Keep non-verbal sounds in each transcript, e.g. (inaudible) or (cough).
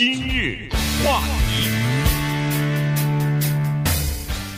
今日话题，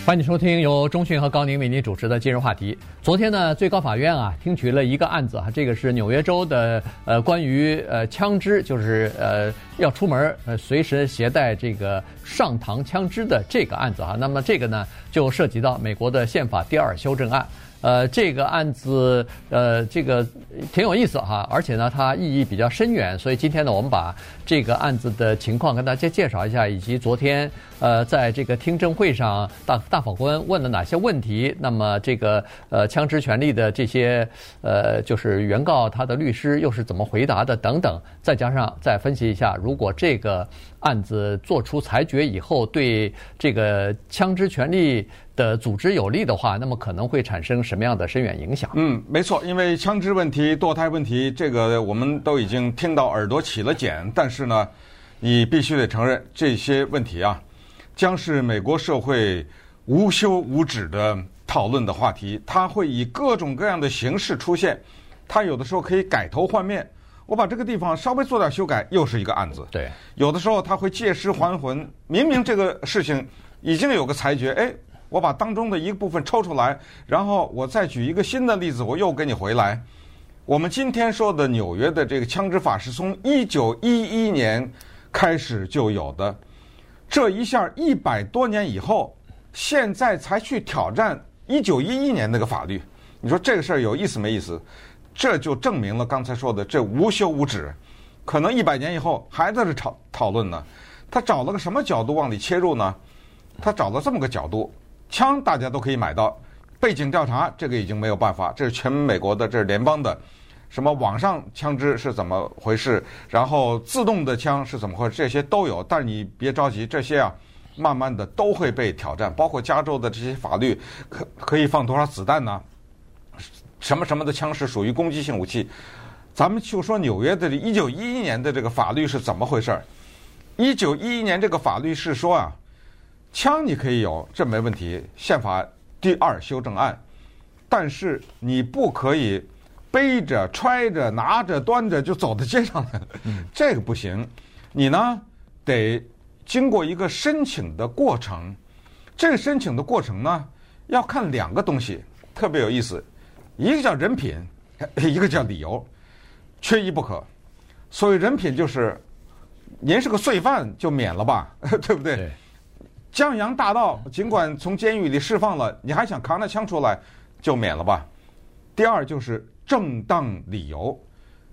欢迎收听由中讯和高宁为您主持的今日话题。昨天呢，最高法院啊听取了一个案子啊，这个是纽约州的呃关于呃枪支，就是呃要出门呃随时携带这个上膛枪支的这个案子哈。那么这个呢就涉及到美国的宪法第二修正案。呃，这个案子，呃，这个挺有意思哈，而且呢，它意义比较深远，所以今天呢，我们把这个案子的情况跟大家介绍一下，以及昨天，呃，在这个听证会上，大大法官问了哪些问题，那么这个呃枪支权利的这些呃就是原告他的律师又是怎么回答的等等，再加上再分析一下，如果这个案子做出裁决以后，对这个枪支权利的组织有利的话，那么可能会产生什么样的深远影响？嗯，没错，因为枪支问题、堕胎问题，这个我们都已经听到耳朵起了茧。但是呢，你必须得承认，这些问题啊，将是美国社会无休无止的讨论的话题。它会以各种各样的形式出现，它有的时候可以改头换面。我把这个地方稍微做点修改，又是一个案子。对，有的时候它会借尸还魂，明明这个事情已经有个裁决，哎。我把当中的一个部分抽出来，然后我再举一个新的例子，我又给你回来。我们今天说的纽约的这个枪支法是从一九一一年开始就有的，这一下一百多年以后，现在才去挑战一九一一年那个法律。你说这个事儿有意思没意思？这就证明了刚才说的这无休无止，可能一百年以后还在这讨讨论呢。他找了个什么角度往里切入呢？他找了这么个角度。枪大家都可以买到，背景调查这个已经没有办法，这是全美国的，这是联邦的，什么网上枪支是怎么回事，然后自动的枪是怎么回事，这些都有。但你别着急，这些啊，慢慢的都会被挑战，包括加州的这些法律，可可以放多少子弹呢？什么什么的枪是属于攻击性武器？咱们就说纽约的一九一一年的这个法律是怎么回事？一九一一年这个法律是说啊。枪你可以有，这没问题。宪法第二修正案，但是你不可以背着、揣着、拿着、端着就走到街上来，这个不行。你呢得经过一个申请的过程，这个申请的过程呢要看两个东西，特别有意思，一个叫人品，一个叫理由，缺一不可。所谓人品就是，您是个罪犯就免了吧，(laughs) 对不对？对江洋大盗，尽管从监狱里释放了，你还想扛着枪出来，就免了吧。第二就是正当理由，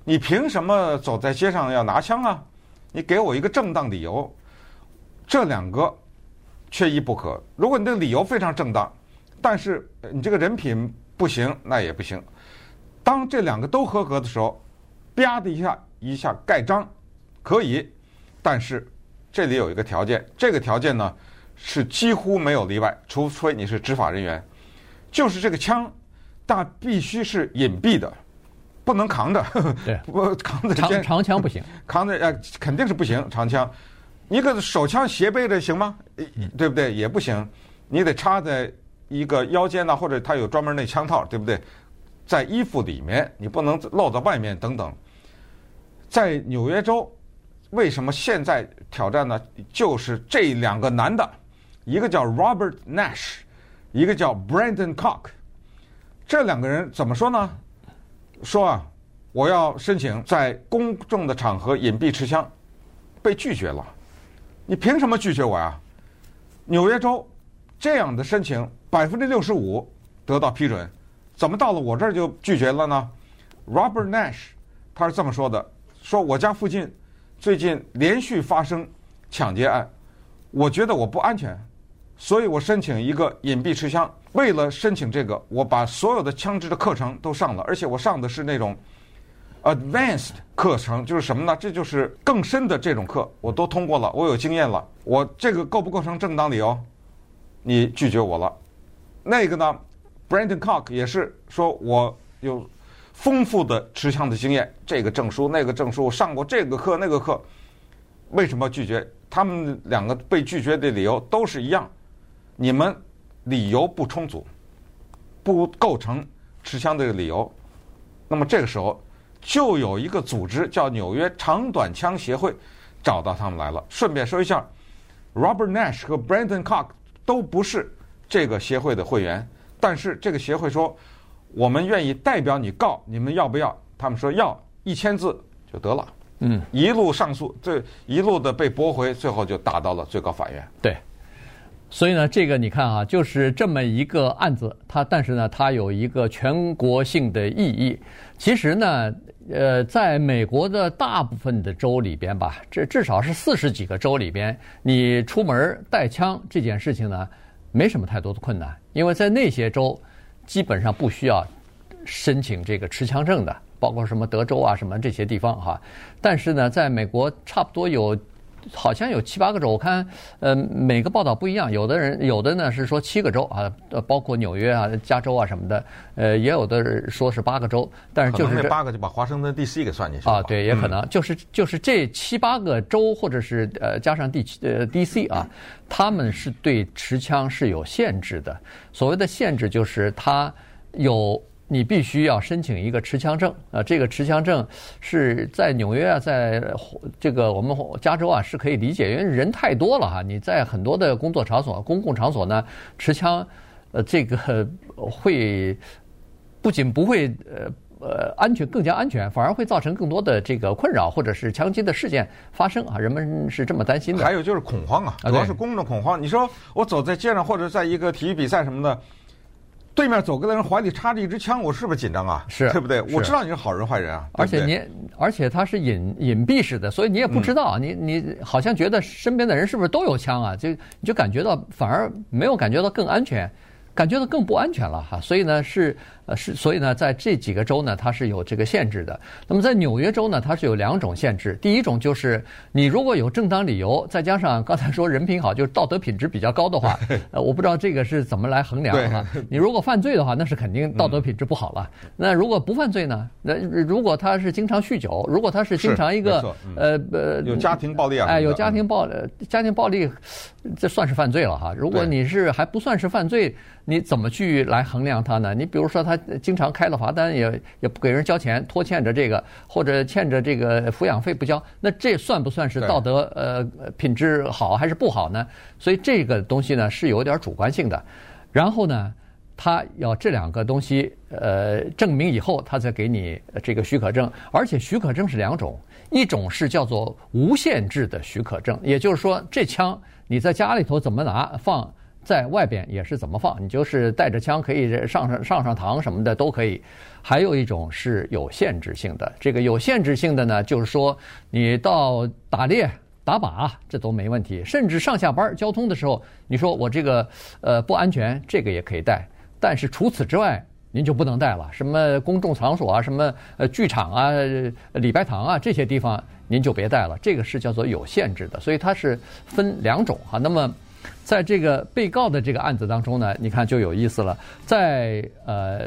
你凭什么走在街上要拿枪啊？你给我一个正当理由，这两个缺一不可。如果你的理由非常正当，但是你这个人品不行，那也不行。当这两个都合格的时候，啪的一下一下盖章，可以。但是这里有一个条件，这个条件呢？是几乎没有例外，除非你是执法人员，就是这个枪，但必须是隐蔽的，不能扛着。对，(laughs) 不扛着长长枪不行，扛着呃肯定是不行。长枪，你个手枪斜背着行吗？对不对？也不行，你得插在一个腰间呐，或者它有专门那枪套，对不对？在衣服里面，你不能露在外面等等。在纽约州，为什么现在挑战呢？就是这两个男的。一个叫 Robert Nash，一个叫 Brandon Cook，这两个人怎么说呢？说啊，我要申请在公众的场合隐蔽持枪，被拒绝了。你凭什么拒绝我呀？纽约州这样的申请百分之六十五得到批准，怎么到了我这儿就拒绝了呢？Robert Nash 他是这么说的：说我家附近最近连续发生抢劫案，我觉得我不安全。所以我申请一个隐蔽持枪。为了申请这个，我把所有的枪支的课程都上了，而且我上的是那种 advanced 课程，就是什么呢？这就是更深的这种课，我都通过了，我有经验了。我这个构不构成正当理由？你拒绝我了。那个呢，Brandon Cock 也是说我有丰富的持枪的经验，这个证书那个证书上过这个课那个课，为什么拒绝？他们两个被拒绝的理由都是一样。你们理由不充足，不构成持枪这个理由，那么这个时候就有一个组织叫纽约长短枪协会，找到他们来了。顺便说一下，Robert Nash 和 Brandon Cox 都不是这个协会的会员，但是这个协会说我们愿意代表你告，你们要不要？他们说要一千字就得了。嗯，一路上诉，这一路的被驳回，最后就打到了最高法院。对。所以呢，这个你看啊，就是这么一个案子，它但是呢，它有一个全国性的意义。其实呢，呃，在美国的大部分的州里边吧，这至少是四十几个州里边，你出门带枪这件事情呢，没什么太多的困难，因为在那些州基本上不需要申请这个持枪证的，包括什么德州啊什么这些地方哈。但是呢，在美国差不多有。好像有七八个州，我看，呃，每个报道不一样。有的人有的呢是说七个州啊，呃，包括纽约啊、加州啊什么的，呃，也有的人说是八个州。但是就是这八个就把华盛顿 D.C. 给算进去啊，对，也可能、嗯、就是就是这七八个州或者是呃加上 D 呃 D.C. 啊，他们是对持枪是有限制的。所谓的限制就是他有。你必须要申请一个持枪证啊，这个持枪证是在纽约啊，在这个我们加州啊是可以理解，因为人太多了哈。你在很多的工作场所、公共场所呢，持枪，呃，这个 (laughs) 会不仅不会呃呃安全更加安全，反而会造成更多的这个困扰，或者是枪击的事件发生啊。人们是这么担心的。还有就是恐慌啊，主要是公众恐慌。你说我走在街上，或者在一个体育比赛什么的。对面走过来人怀里插着一支枪，我是不是紧张啊？是，对不对？我知道你是好人坏人啊。而且你，而且他是隐隐蔽式的，所以你也不知道。你你好像觉得身边的人是不是都有枪啊？就你就感觉到反而没有感觉到更安全，感觉到更不安全了哈。所以呢是。呃，是，所以呢，在这几个州呢，它是有这个限制的。那么在纽约州呢，它是有两种限制。第一种就是，你如果有正当理由，再加上刚才说人品好，就是道德品质比较高的话，(laughs) 呃，我不知道这个是怎么来衡量哈。你如果犯罪的话，那是肯定道德品质不好了。那如果不犯罪呢？那如果他是经常酗酒，如果他是经常一个呃呃有家庭暴力啊，哎，有家庭暴家庭暴力，这算是犯罪了哈。如果你是还不算是犯罪，你怎么去来衡量他呢？你比如说他。经常开了罚单，也也不给人交钱，拖欠着这个，或者欠着这个抚养费不交，那这算不算是道德呃品质好还是不好呢？所以这个东西呢是有点主观性的。然后呢，他要这两个东西呃证明以后，他才给你这个许可证。而且许可证是两种，一种是叫做无限制的许可证，也就是说这枪你在家里头怎么拿放。在外边也是怎么放，你就是带着枪可以上上上上膛什么的都可以。还有一种是有限制性的，这个有限制性的呢，就是说你到打猎、打靶这都没问题，甚至上下班交通的时候，你说我这个呃不安全，这个也可以带。但是除此之外，您就不能带了。什么公众场所啊，什么呃剧场啊、礼拜堂啊这些地方，您就别带了。这个是叫做有限制的，所以它是分两种哈。那么。在这个被告的这个案子当中呢，你看就有意思了。在呃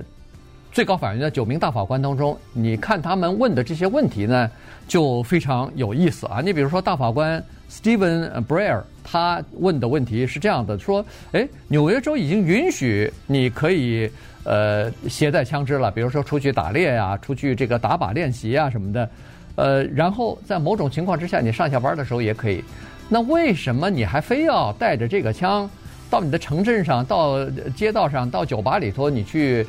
最高法院的九名大法官当中，你看他们问的这些问题呢，就非常有意思啊。你比如说大法官 Steven Breyer，他问的问题是这样的：说，诶，纽约州已经允许你可以呃携带枪支了，比如说出去打猎呀、出去这个打靶练习啊什么的，呃，然后在某种情况之下，你上下班的时候也可以。那为什么你还非要带着这个枪到你的城镇上、到街道上、到酒吧里头？你去，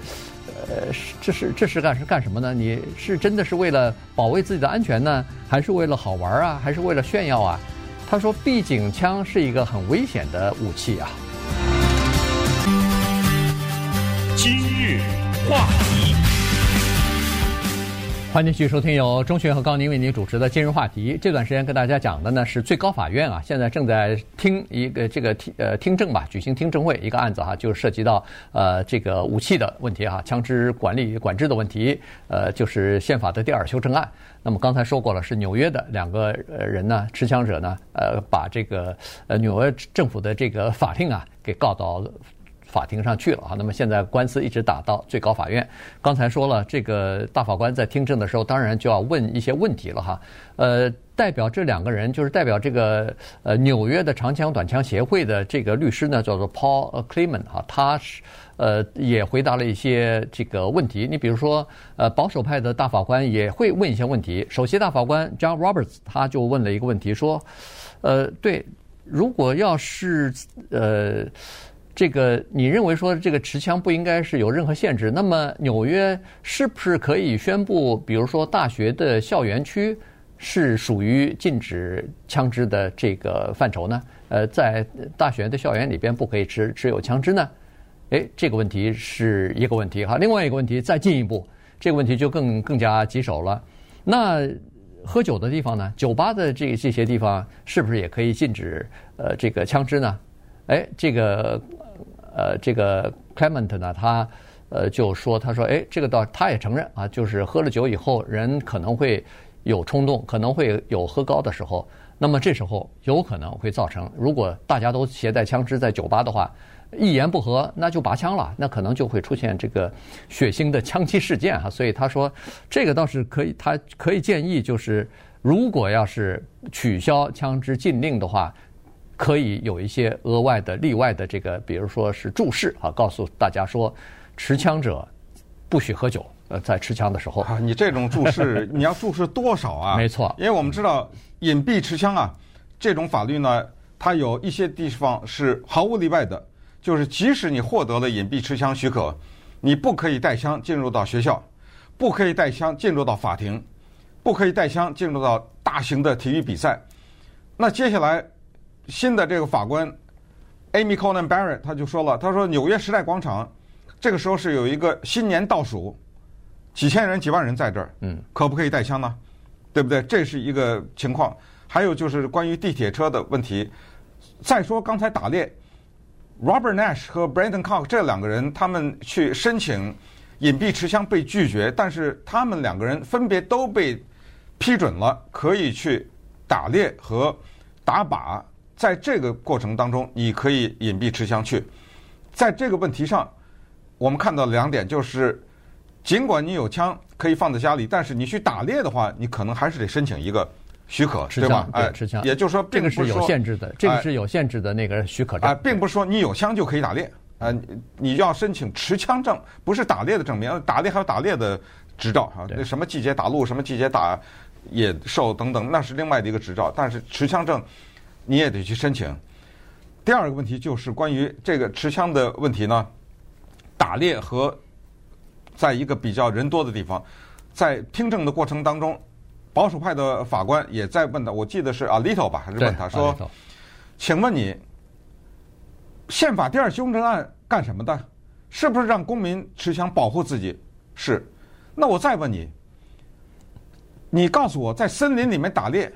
呃，这是这是干是干什么呢？你是真的是为了保卫自己的安全呢，还是为了好玩啊？还是为了炫耀啊？他说，毕竟枪是一个很危险的武器啊。今日话题。欢迎继续收听由钟学和高宁为您主持的今日话题。这段时间跟大家讲的呢是最高法院啊，现在正在听一个这个听呃听证吧，举行听证会一个案子哈，就涉及到呃这个武器的问题哈，枪支管理管制的问题，呃就是宪法的第二修正案。那么刚才说过了，是纽约的两个人呢，持枪者呢，呃把这个呃纽约政府的这个法令啊给告到法庭上去了啊。那么现在官司一直打到最高法院。刚才说了，这个大法官在听证的时候，当然就要问一些问题了哈。呃，代表这两个人，就是代表这个呃纽约的长枪短枪协会的这个律师呢，叫做 Paul Clement 哈，他是呃也回答了一些这个问题。你比如说，呃，保守派的大法官也会问一些问题。首席大法官 John Roberts 他就问了一个问题，说，呃，对。如果要是呃，这个你认为说这个持枪不应该是有任何限制，那么纽约是不是可以宣布，比如说大学的校园区是属于禁止枪支的这个范畴呢？呃，在大学的校园里边不可以持持有枪支呢？诶，这个问题是一个问题哈。另外一个问题再进一步，这个问题就更更加棘手了。那喝酒的地方呢？酒吧的这这些地方是不是也可以禁止呃这个枪支呢？哎，这个呃这个 Clement 呢，他呃就说他说哎，这个倒他也承认啊，就是喝了酒以后人可能会有冲动，可能会有喝高的时候，那么这时候有可能会造成，如果大家都携带枪支在酒吧的话。一言不合，那就拔枪了，那可能就会出现这个血腥的枪击事件哈。所以他说，这个倒是可以，他可以建议，就是如果要是取消枪支禁令的话，可以有一些额外的例外的这个，比如说是注释啊，告诉大家说，持枪者不许喝酒。呃，在持枪的时候，啊，你这种注释，(laughs) 你要注释多少啊？没错，因为我们知道隐蔽持枪啊，这种法律呢，它有一些地方是毫无例外的。就是，即使你获得了隐蔽持枪许可，你不可以带枪进入到学校，不可以带枪进入到法庭，不可以带枪进入到大型的体育比赛。那接下来，新的这个法官 Amy Coney Barrett 他就说了，他说纽约时代广场这个时候是有一个新年倒数，几千人、几万人在这儿，嗯，可不可以带枪呢？对不对？这是一个情况。还有就是关于地铁车的问题。再说刚才打猎。Robert Nash 和 Brandon Cox 这两个人，他们去申请隐蔽持枪被拒绝，但是他们两个人分别都被批准了，可以去打猎和打靶。在这个过程当中，你可以隐蔽持枪去。在这个问题上，我们看到两点，就是尽管你有枪可以放在家里，但是你去打猎的话，你可能还是得申请一个。许可对吧，对，持枪，也就是说，这个是有限制的，这个是有限制的那个许可证啊，并不是说你有枪就可以打猎啊，你要申请持枪证，不是打猎的证明，打猎还有打猎的执照啊，那什么季节打鹿，什么季节打野兽等等，那是另外的一个执照，但是持枪证你也得去申请。第二个问题就是关于这个持枪的问题呢，打猎和在一个比较人多的地方，在听证的过程当中。保守派的法官也在问他，我记得是 Alito 吧，还是问他说：“请问你，宪法第二修正案干什么的？是不是让公民持枪保护自己？是。那我再问你，你告诉我在森林里面打猎，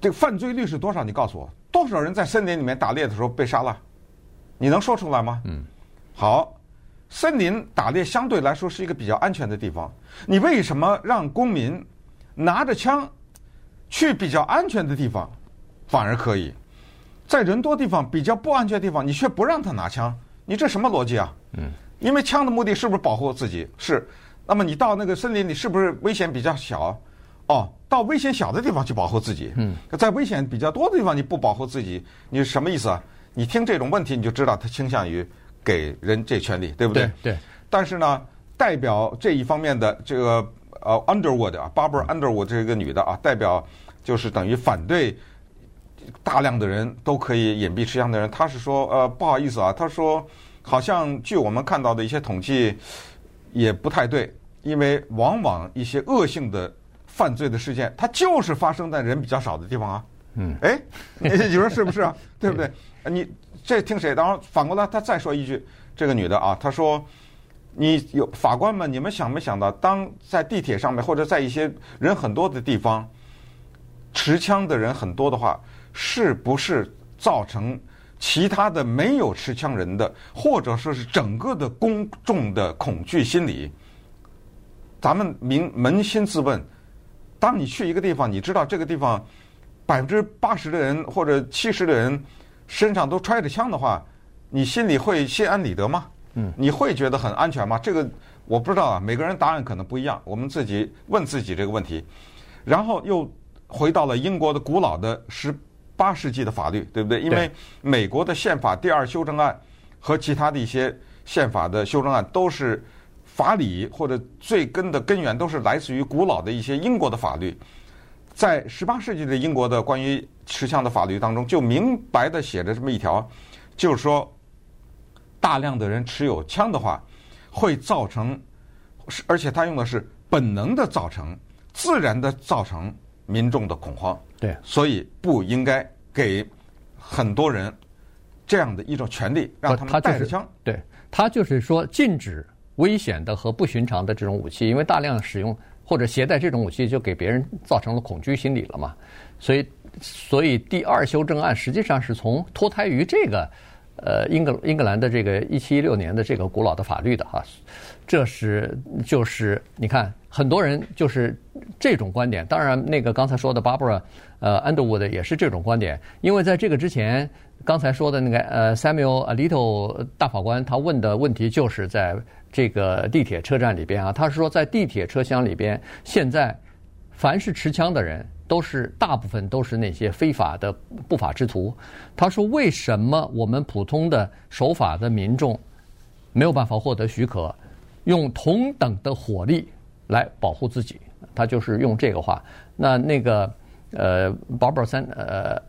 这个犯罪率是多少？你告诉我，多少人在森林里面打猎的时候被杀了？你能说出来吗？嗯，好。”森林打猎相对来说是一个比较安全的地方，你为什么让公民拿着枪去比较安全的地方，反而可以，在人多地方比较不安全的地方，你却不让他拿枪？你这什么逻辑啊？嗯，因为枪的目的是不是保护自己？是。那么你到那个森林里是不是危险比较小？哦，到危险小的地方去保护自己。嗯，在危险比较多的地方你不保护自己，你是什么意思啊？你听这种问题你就知道他倾向于。给人这权利，对不对？对。对，但是呢，代表这一方面的这个呃，Underwood 啊，Barbara Underwood 这个女的啊，代表就是等于反对大量的人都可以隐蔽持枪的人，她是说呃，不好意思啊，她说好像据我们看到的一些统计也不太对，因为往往一些恶性的犯罪的事件，它就是发生在人比较少的地方啊。嗯。哎，你说是不是啊？(laughs) 对不对？你。这听谁？然后反过来，他再说一句：“这个女的啊，她说，你有法官们，你们想没想到，当在地铁上面或者在一些人很多的地方，持枪的人很多的话，是不是造成其他的没有持枪人的，或者说是整个的公众的恐惧心理？咱们明扪心自问，当你去一个地方，你知道这个地方百分之八十的人或者七十的人。”身上都揣着枪的话，你心里会心安理得吗？嗯，你会觉得很安全吗？这个我不知道啊，每个人答案可能不一样。我们自己问自己这个问题，然后又回到了英国的古老的十八世纪的法律，对不对？因为美国的宪法第二修正案和其他的一些宪法的修正案都是法理或者最根的根源都是来自于古老的一些英国的法律。在十八世纪的英国的关于持枪的法律当中，就明白的写着这么一条，就是说，大量的人持有枪的话，会造成，而且他用的是本能的造成、自然的造成民众的恐慌。对，所以不应该给很多人这样的一种权利，让他们带着枪。对，他就是说禁止危险的和不寻常的这种武器，因为大量使用。或者携带这种武器，就给别人造成了恐惧心理了嘛？所以，所以第二修正案实际上是从脱胎于这个，呃，英格英格兰的这个一七一六年的这个古老的法律的哈。这是就是你看，很多人就是这种观点。当然，那个刚才说的 Barbara 呃 Underwood 也是这种观点，因为在这个之前，刚才说的那个呃 Samuel Alito 大法官他问的问题就是在。这个地铁车站里边啊，他是说在地铁车厢里边，现在凡是持枪的人，都是大部分都是那些非法的不法之徒。他说，为什么我们普通的守法的民众没有办法获得许可，用同等的火力来保护自己？他就是用这个话。那那个呃，Barbara 三呃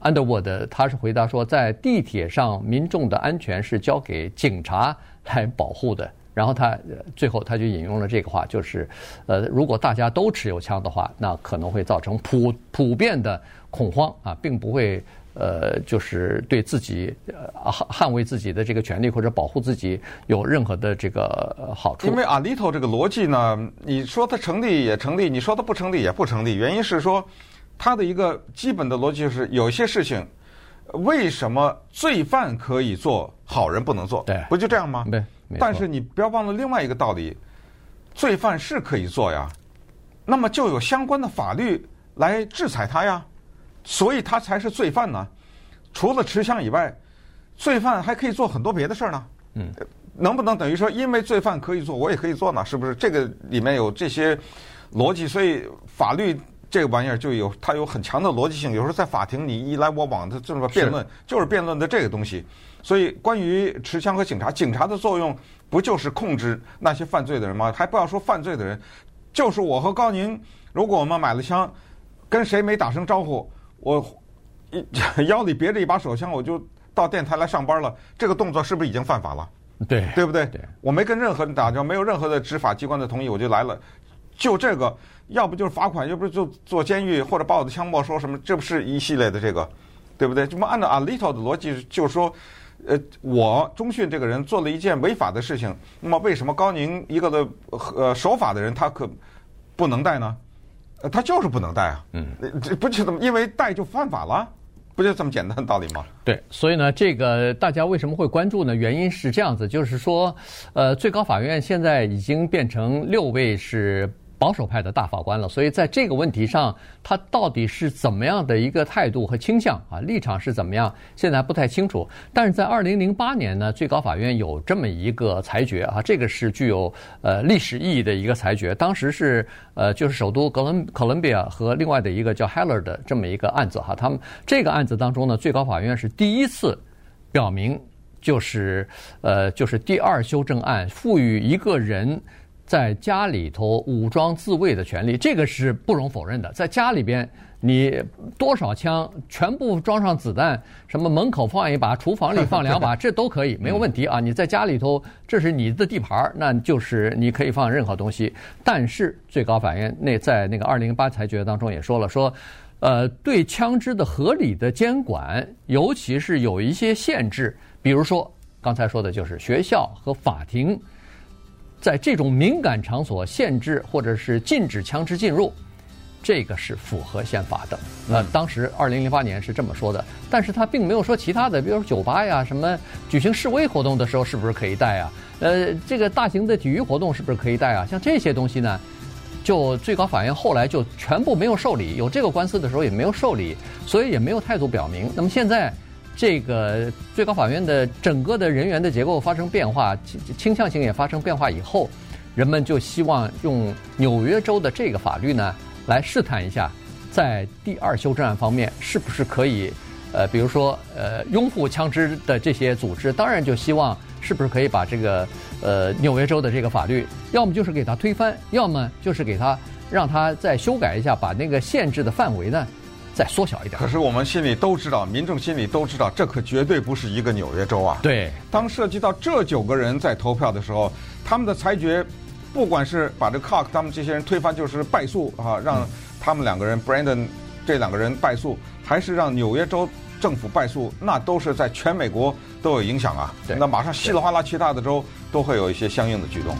Underwood 他是回答说，在地铁上民众的安全是交给警察来保护的。然后他最后他就引用了这个话，就是，呃，如果大家都持有枪的话，那可能会造成普普遍的恐慌啊，并不会呃，就是对自己呃捍捍卫自己的这个权利或者保护自己有任何的这个好处。因为阿里头这个逻辑呢，你说它成立也成立，你说它不成立也不成立。原因是说，它的一个基本的逻辑就是，有些事情为什么罪犯可以做，好人不能做？对，不就这样吗？对。但是你不要忘了另外一个道理，罪犯是可以做呀，那么就有相关的法律来制裁他呀，所以他才是罪犯呢。除了持枪以外，罪犯还可以做很多别的事儿呢。嗯，能不能等于说，因为罪犯可以做，我也可以做呢？是不是？这个里面有这些逻辑，所以法律这个玩意儿就有它有很强的逻辑性。有时候在法庭，你一来我往的这么辩论，就是辩论的这个东西。所以，关于持枪和警察，警察的作用不就是控制那些犯罪的人吗？还不要说犯罪的人，就是我和高宁，如果我们买了枪，跟谁没打声招呼，我 (laughs) 腰里别着一把手枪，我就到电台来上班了，这个动作是不是已经犯法了？对，对不对？我没跟任何人打交道，没有任何的执法机关的同意，我就来了，就这个，要不就是罚款，要不就坐监狱，或者把我的枪没收什么，这不是一系列的这个，对不对？这么按照 Alito 的逻辑，就是说。呃，我中讯这个人做了一件违法的事情，那么为什么高宁一个的呃守法的人他可不能带呢？呃，他就是不能带啊。嗯，这不就这么？因为带就犯法了，不就这么简单的道理吗？对，所以呢，这个大家为什么会关注呢？原因是这样子，就是说，呃，最高法院现在已经变成六位是。保守派的大法官了，所以在这个问题上，他到底是怎么样的一个态度和倾向啊？立场是怎么样？现在还不太清楚。但是在二零零八年呢，最高法院有这么一个裁决啊，这个是具有呃历史意义的一个裁决。当时是呃，就是首都哥伦哥伦比亚和另外的一个叫 Heller 的这么一个案子哈。他们这个案子当中呢，最高法院是第一次表明，就是呃，就是第二修正案赋予一个人。在家里头武装自卫的权利，这个是不容否认的。在家里边，你多少枪全部装上子弹，什么门口放一把，厨房里放两把，(laughs) 这都可以，没有问题啊。你在家里头，这是你的地盘，那就是你可以放任何东西。但是最高法院那在那个二零零八裁决当中也说了，说，呃，对枪支的合理的监管，尤其是有一些限制，比如说刚才说的就是学校和法庭。在这种敏感场所限制或者是禁止枪支进入，这个是符合宪法的。那当时二零零八年是这么说的，但是他并没有说其他的，比如说酒吧呀、什么举行示威活动的时候是不是可以带啊？呃，这个大型的体育活动是不是可以带啊？像这些东西呢，就最高法院后来就全部没有受理，有这个官司的时候也没有受理，所以也没有态度表明。那么现在。这个最高法院的整个的人员的结构发生变化，倾向性也发生变化以后，人们就希望用纽约州的这个法律呢，来试探一下，在第二修正案方面是不是可以，呃，比如说呃，拥护枪支的这些组织，当然就希望是不是可以把这个呃纽约州的这个法律，要么就是给它推翻，要么就是给它让它再修改一下，把那个限制的范围呢。再缩小一点。可是我们心里都知道，民众心里都知道，这可绝对不是一个纽约州啊。对。当涉及到这九个人在投票的时候，他们的裁决，不管是把这 Cox 他们这些人推翻，就是败诉啊，让他们两个人、嗯、Brandon 这两个人败诉，还是让纽约州政府败诉，那都是在全美国都有影响啊。对。那马上稀里哗啦，其他的州都会有一些相应的举动。